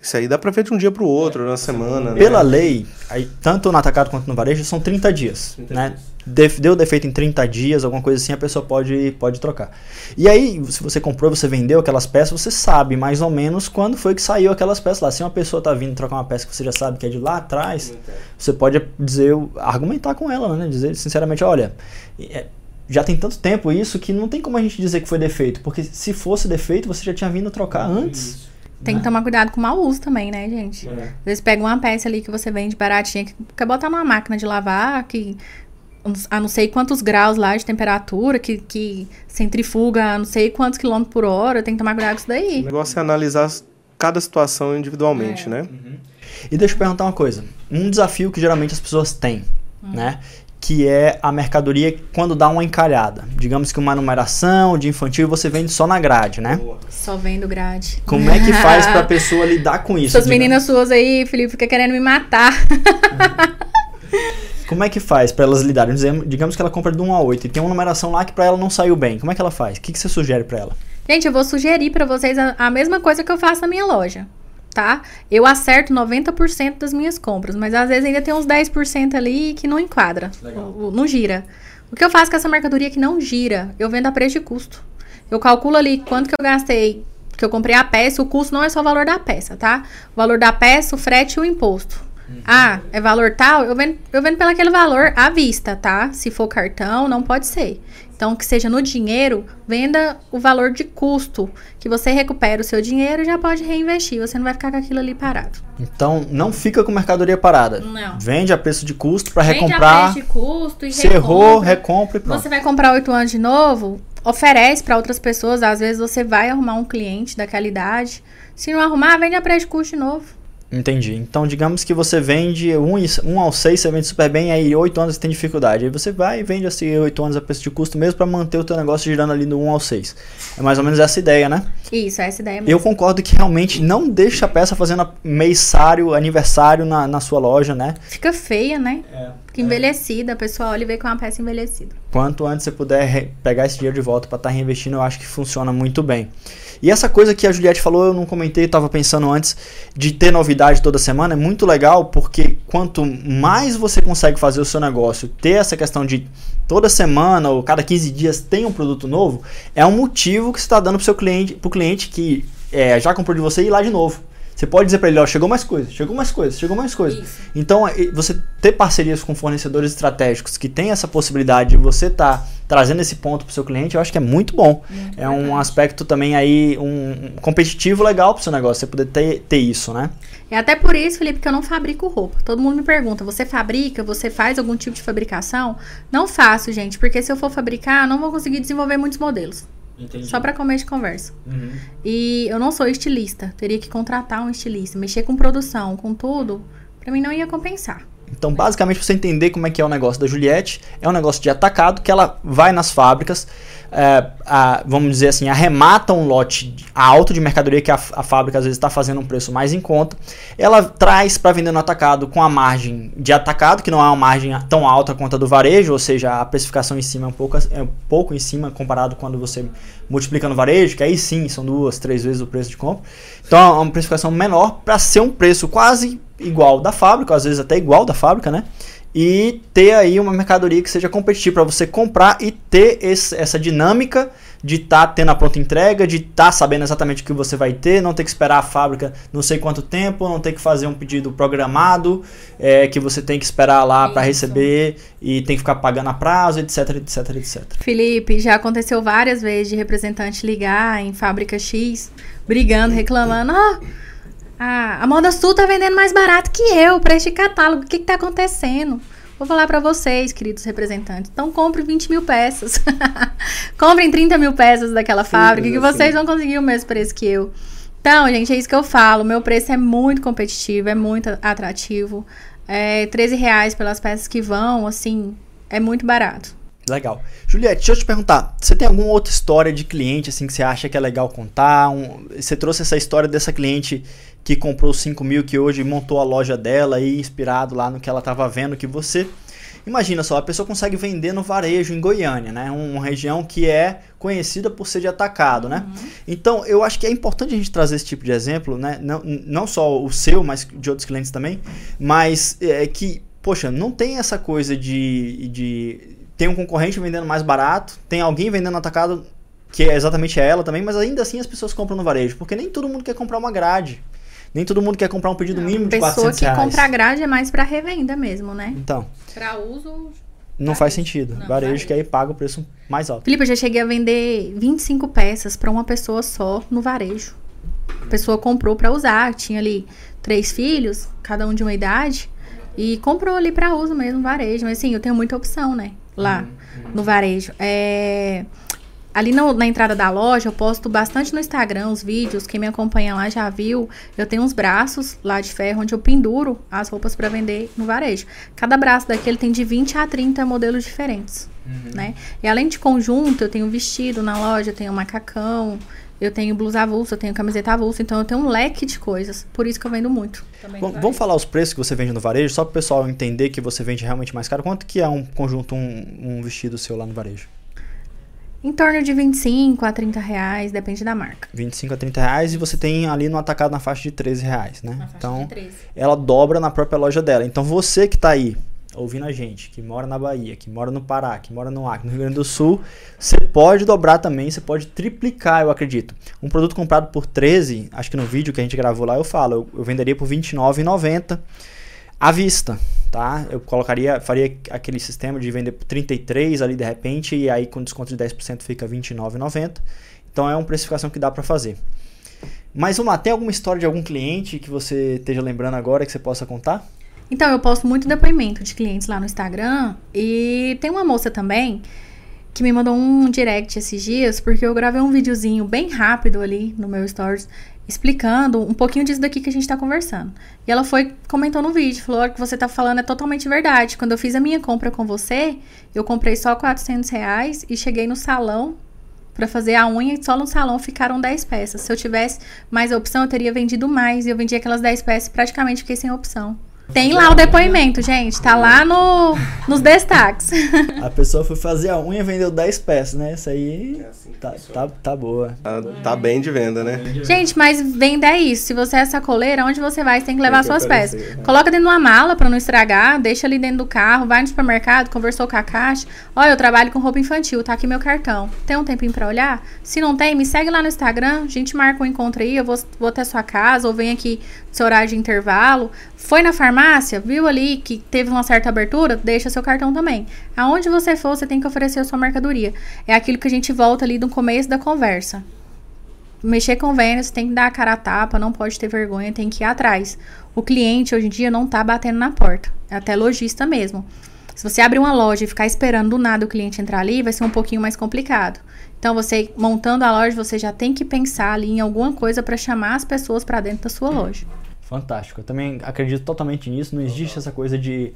Isso aí dá pra ver de um dia pro outro, na semana. né? Pela lei, aí, tanto no atacado quanto no varejo, são 30 dias, 30 né? dias. Deu defeito em 30 dias, alguma coisa assim, a pessoa pode, pode trocar. E aí, se você comprou, você vendeu aquelas peças, você sabe mais ou menos quando foi que saiu aquelas peças lá. Se uma pessoa tá vindo trocar uma peça que você já sabe que é de lá atrás, você pode dizer, argumentar com ela, né? Dizer sinceramente, olha, é, já tem tanto tempo isso que não tem como a gente dizer que foi defeito, porque se fosse defeito, você já tinha vindo trocar antes. Tem que tomar cuidado com o mau uso também, né, gente? É. Às vezes pega uma peça ali que você vende baratinha, que quer botar numa máquina de lavar, que a não sei quantos graus lá de temperatura, que, que centrifuga a não sei quantos quilômetros por hora, tem que tomar cuidado com isso O daí. negócio é analisar cada situação individualmente, né? E deixa eu perguntar uma coisa. Um desafio que geralmente as pessoas têm, Hum. né? Que é a mercadoria quando dá uma encalhada. Digamos que uma numeração de infantil você vende só na grade, né? Só vendo grade. Como é que faz pra pessoa lidar com isso? Essas meninas suas aí, Felipe, fica querendo me matar. Como é que faz pra elas lidarem? Digamos que ela compra de 1 a 8 e tem uma numeração lá que pra ela não saiu bem. Como é que ela faz? O que, que você sugere pra ela? Gente, eu vou sugerir pra vocês a, a mesma coisa que eu faço na minha loja, tá? Eu acerto 90% das minhas compras, mas às vezes ainda tem uns 10% ali que não enquadra, não gira. O que eu faço com essa mercadoria que não gira? Eu vendo a preço de custo. Eu calculo ali quanto que eu gastei, que eu comprei a peça, o custo não é só o valor da peça, tá? O valor da peça, o frete e o imposto. Ah, é valor tal? Eu vendo, eu vendo pelo aquele valor à vista, tá? Se for cartão, não pode ser. Então, que seja no dinheiro, venda o valor de custo. Que você recupera o seu dinheiro e já pode reinvestir. Você não vai ficar com aquilo ali parado. Então, não fica com mercadoria parada. Não. Vende a preço de custo pra Vende a recomprar. preço de custo e Se errou, recompra. recompra e pronto. Você vai comprar oito anos de novo, oferece para outras pessoas. Às vezes você vai arrumar um cliente daquela idade. Se não arrumar, vende a preço de custo de novo. Entendi. Então, digamos que você vende 1 um, um ao 6, você vende super bem, aí 8 anos você tem dificuldade. Aí você vai e vende assim 8 anos a preço de custo mesmo pra manter o teu negócio girando ali do 1 um ao 6. É mais ou menos essa ideia, né? Isso, essa ideia mesmo. Eu concordo que realmente não deixa a peça fazendo a- mêsário, aniversário na, na sua loja, né? Fica feia, né? É. Fica envelhecida. A pessoa olha e vê que é uma peça envelhecida. Quanto antes você puder pegar esse dinheiro de volta para estar reinvestindo, eu acho que funciona muito bem. E essa coisa que a Juliette falou, eu não comentei, eu tava pensando antes, de ter novidade toda semana, é muito legal, porque quanto mais você consegue fazer o seu negócio, ter essa questão de toda semana ou cada 15 dias tem um produto novo, é um motivo que você está dando pro seu cliente, pro cliente que é, já comprou de você ir lá de novo. Você pode dizer para ele, ó, chegou mais coisa, chegou mais coisa, chegou mais coisa. Isso. Então, e- você ter parcerias com fornecedores estratégicos que tem essa possibilidade de você estar trazendo esse ponto para o seu cliente, eu acho que é muito bom. Muito é um aspecto também aí, um, um competitivo legal para o seu negócio, você poder ter, ter isso, né? É até por isso, Felipe, que eu não fabrico roupa. Todo mundo me pergunta: você fabrica? Você faz algum tipo de fabricação? Não faço, gente, porque se eu for fabricar, não vou conseguir desenvolver muitos modelos. Só pra comer de conversa. Uhum. E eu não sou estilista. Teria que contratar um estilista. Mexer com produção, com tudo, pra mim não ia compensar. Então, basicamente, pra você entender como é que é o negócio da Juliette, é um negócio de atacado que ela vai nas fábricas, é, a- vamos dizer assim, arremata um lote alto de mercadoria que a, a fábrica às vezes está fazendo um preço mais em conta. Ela traz para vender no atacado com a margem de atacado, que não é uma margem tão alta quanto a do varejo, ou seja, a precificação em cima é um pouco, é um pouco em cima comparado quando você multiplica no varejo, que aí sim são duas, três vezes o preço de compra. Então é uma precificação menor para ser um preço quase igual da fábrica, às vezes até igual da fábrica, né? E ter aí uma mercadoria que seja competitiva para você comprar e ter esse- essa dinâmica de estar tendo a pronta entrega, de estar sabendo exatamente o que você vai ter, não ter que esperar a fábrica não sei quanto tempo, não ter que fazer um pedido programado, é, que você tem que esperar lá para receber e tem que ficar pagando a prazo, etc, etc, etc. Felipe, já aconteceu várias vezes de representante ligar em fábrica X, brigando, reclamando. Ó, a, a Moda Sul tá vendendo mais barato que eu pra este catálogo. O que, que tá acontecendo? Vou falar pra vocês, queridos representantes. Então compre 20 mil peças. Comprem 30 mil peças daquela fábrica que assim. vocês vão conseguir o mesmo preço que eu. Então, gente, é isso que eu falo. Meu preço é muito competitivo, é muito atrativo. É 13 reais pelas peças que vão, assim, é muito barato. Legal. Juliette, deixa eu te perguntar, você tem alguma outra história de cliente assim que você acha que é legal contar? Um- você trouxe essa história dessa cliente que comprou 5 mil, que hoje montou a loja dela aí, inspirado lá no que ela estava vendo, que você imagina só, a pessoa consegue vender no varejo em Goiânia, né? Uma região que é conhecida por ser de atacado, né? Uhum. Então, eu acho que é importante a gente trazer esse tipo de exemplo, né? Não, não só o seu, mas de outros clientes também, mas é, que, poxa, não tem essa coisa de, de tem um concorrente vendendo mais barato, tem alguém vendendo atacado que é exatamente ela também, mas ainda assim as pessoas compram no varejo, porque nem todo mundo quer comprar uma grade. Nem todo mundo quer comprar um pedido não, mínimo de 400 reais. pessoa que compra grade é mais para revenda mesmo, né? Então. Para uso... Não faz sentido. Não, varejo, que aí paga o preço mais alto. Felipe, eu já cheguei a vender 25 peças para uma pessoa só no varejo. A pessoa comprou para usar, tinha ali três filhos, cada um de uma idade, e comprou ali para uso mesmo, varejo. Mas assim, eu tenho muita opção, né? Lá uhum. no varejo. É... Ali no, na entrada da loja, eu posto bastante no Instagram os vídeos. Quem me acompanha lá já viu. Eu tenho uns braços lá de ferro onde eu penduro as roupas para vender no varejo. Cada braço daquele tem de 20 a 30 modelos diferentes. Uhum. Né? E além de conjunto, eu tenho vestido na loja, eu tenho macacão, eu tenho blusa avulsa, eu tenho camiseta avulsa, então eu tenho um leque de coisas. Por isso que eu vendo muito. Bom, vamos falar os preços que você vende no varejo, só para o pessoal entender que você vende realmente mais caro. Quanto que é um conjunto, um, um vestido seu lá no varejo? Em torno de 25 a 30 reais, depende da marca. 25 a 30 reais e você tem ali no atacado na faixa de 13 reais, né? então, ela dobra na própria loja dela. Então, você que está aí ouvindo a gente, que mora na Bahia, que mora no Pará, que mora no Acre, no Rio Grande do Sul, você pode dobrar também, você pode triplicar, eu acredito. Um produto comprado por 13, acho que no vídeo que a gente gravou lá eu falo, eu, eu venderia por R$29,90 à vista tá? Eu colocaria, faria aquele sistema de vender por 33 ali de repente e aí com desconto de 10% fica 29,90. Então é uma precificação que dá para fazer. Mas vamos tem alguma história de algum cliente que você esteja lembrando agora que você possa contar? Então, eu posto muito depoimento de clientes lá no Instagram e tem uma moça também que me mandou um direct esses dias porque eu gravei um videozinho bem rápido ali no meu stories explicando um pouquinho disso daqui que a gente tá conversando. E ela foi comentou no vídeo, falou: que você tá falando é totalmente verdade. Quando eu fiz a minha compra com você, eu comprei só 400 reais e cheguei no salão para fazer a unha e só no salão ficaram 10 peças. Se eu tivesse mais opção, eu teria vendido mais. E eu vendi aquelas 10 peças praticamente fiquei sem opção. Tem lá o depoimento, gente. Tá lá no, nos destaques. A pessoa foi fazer a unha e vendeu 10 peças, né? Isso aí é assim tá, tá, tá, boa. Tá, tá, bem de venda, né? Gente, mas venda é isso. Se você é sacoleira, onde você vai, você tem que levar tem que suas aparecer, peças. Né? Coloca dentro de uma mala pra não estragar, deixa ali dentro do carro, vai no supermercado, conversou com a caixa. Olha, eu trabalho com roupa infantil, tá aqui meu cartão. Tem um tempinho pra olhar? Se não tem, me segue lá no Instagram, a gente marca um encontro aí, eu vou, vou até sua casa, ou vem aqui no seu horário de intervalo. Foi na farmácia, viu ali que teve uma certa abertura, deixa seu cartão também. Aonde você for, você tem que oferecer a sua mercadoria. É aquilo que a gente volta ali no começo da conversa. Mexer com vendas, tem que dar a cara a tapa, não pode ter vergonha, tem que ir atrás. O cliente hoje em dia não tá batendo na porta, é até lojista mesmo. Se você abrir uma loja e ficar esperando do nada o cliente entrar ali, vai ser um pouquinho mais complicado. Então, você montando a loja, você já tem que pensar ali em alguma coisa para chamar as pessoas para dentro da sua loja. Fantástico. Eu também acredito totalmente nisso. Não existe essa coisa de,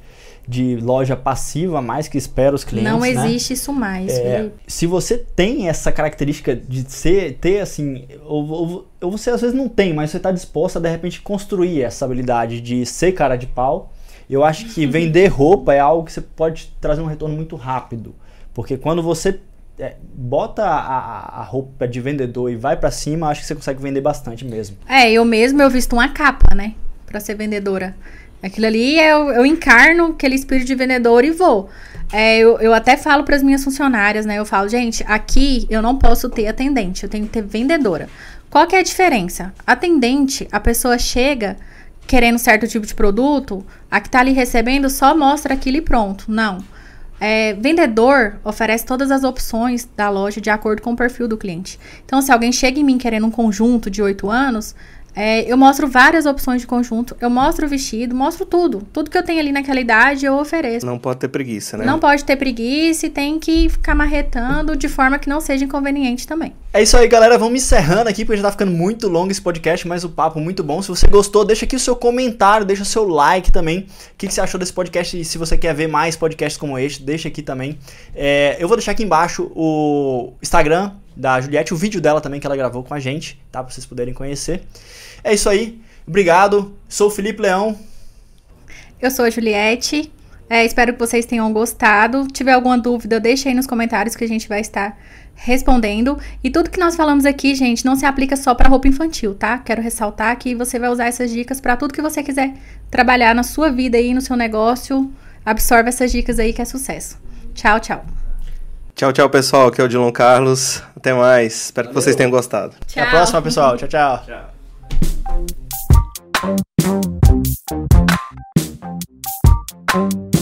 de loja passiva mais que espera os clientes. Não né? existe né? isso mais. É, se você tem essa característica de ser, ter assim, ou, ou, ou você às vezes não tem, mas você está disposto a de repente construir essa habilidade de ser cara de pau, eu acho que vender roupa é algo que você pode trazer um retorno muito rápido. Porque quando você é, bota a, a, roupa de vendedor e vai para cima, acho que você consegue vender bastante mesmo. É, eu mesmo eu visto uma capa, né? Pra ser vendedora. Aquilo ali eu, eu encarno aquele espírito de vendedor e vou. É, eu, eu até falo para as minhas funcionárias, né? Eu falo, gente, aqui eu não posso ter atendente, eu tenho que ter vendedora. Qual que é a diferença? Atendente, a pessoa chega querendo certo tipo de produto, a que tá ali recebendo só mostra aquilo e pronto. Não. É, vendedor oferece todas as opções da loja de acordo com o perfil do cliente. Então, se alguém chega em mim querendo um conjunto de 8 anos, é, eu mostro várias opções de conjunto, eu mostro o vestido, mostro tudo. Tudo que eu tenho ali naquela idade eu ofereço. Não pode ter preguiça, né? Não pode ter preguiça e tem que ficar marretando de forma que não seja inconveniente também. É isso aí, galera. Vamos encerrando aqui, porque já tá ficando muito longo esse podcast, mas o papo muito bom. Se você gostou, deixa aqui o seu comentário, deixa o seu like também. O que, que você achou desse podcast? E se você quer ver mais podcasts como este, deixa aqui também. É, eu vou deixar aqui embaixo o Instagram da Juliette, o vídeo dela também que ela gravou com a gente, tá? Pra vocês poderem conhecer. É isso aí. Obrigado. Sou o Felipe Leão. Eu sou a Juliette. É, espero que vocês tenham gostado. Tiver alguma dúvida, deixe aí nos comentários que a gente vai estar respondendo. E tudo que nós falamos aqui, gente, não se aplica só para roupa infantil, tá? Quero ressaltar que você vai usar essas dicas para tudo que você quiser trabalhar na sua vida aí, no seu negócio. Absorve essas dicas aí que é sucesso. Tchau, tchau. Tchau, tchau, pessoal. Aqui é o Dilon Carlos. Até mais. Espero Valeu. que vocês tenham gostado. Tchau. Até a próxima, pessoal. tchau. Tchau. tchau.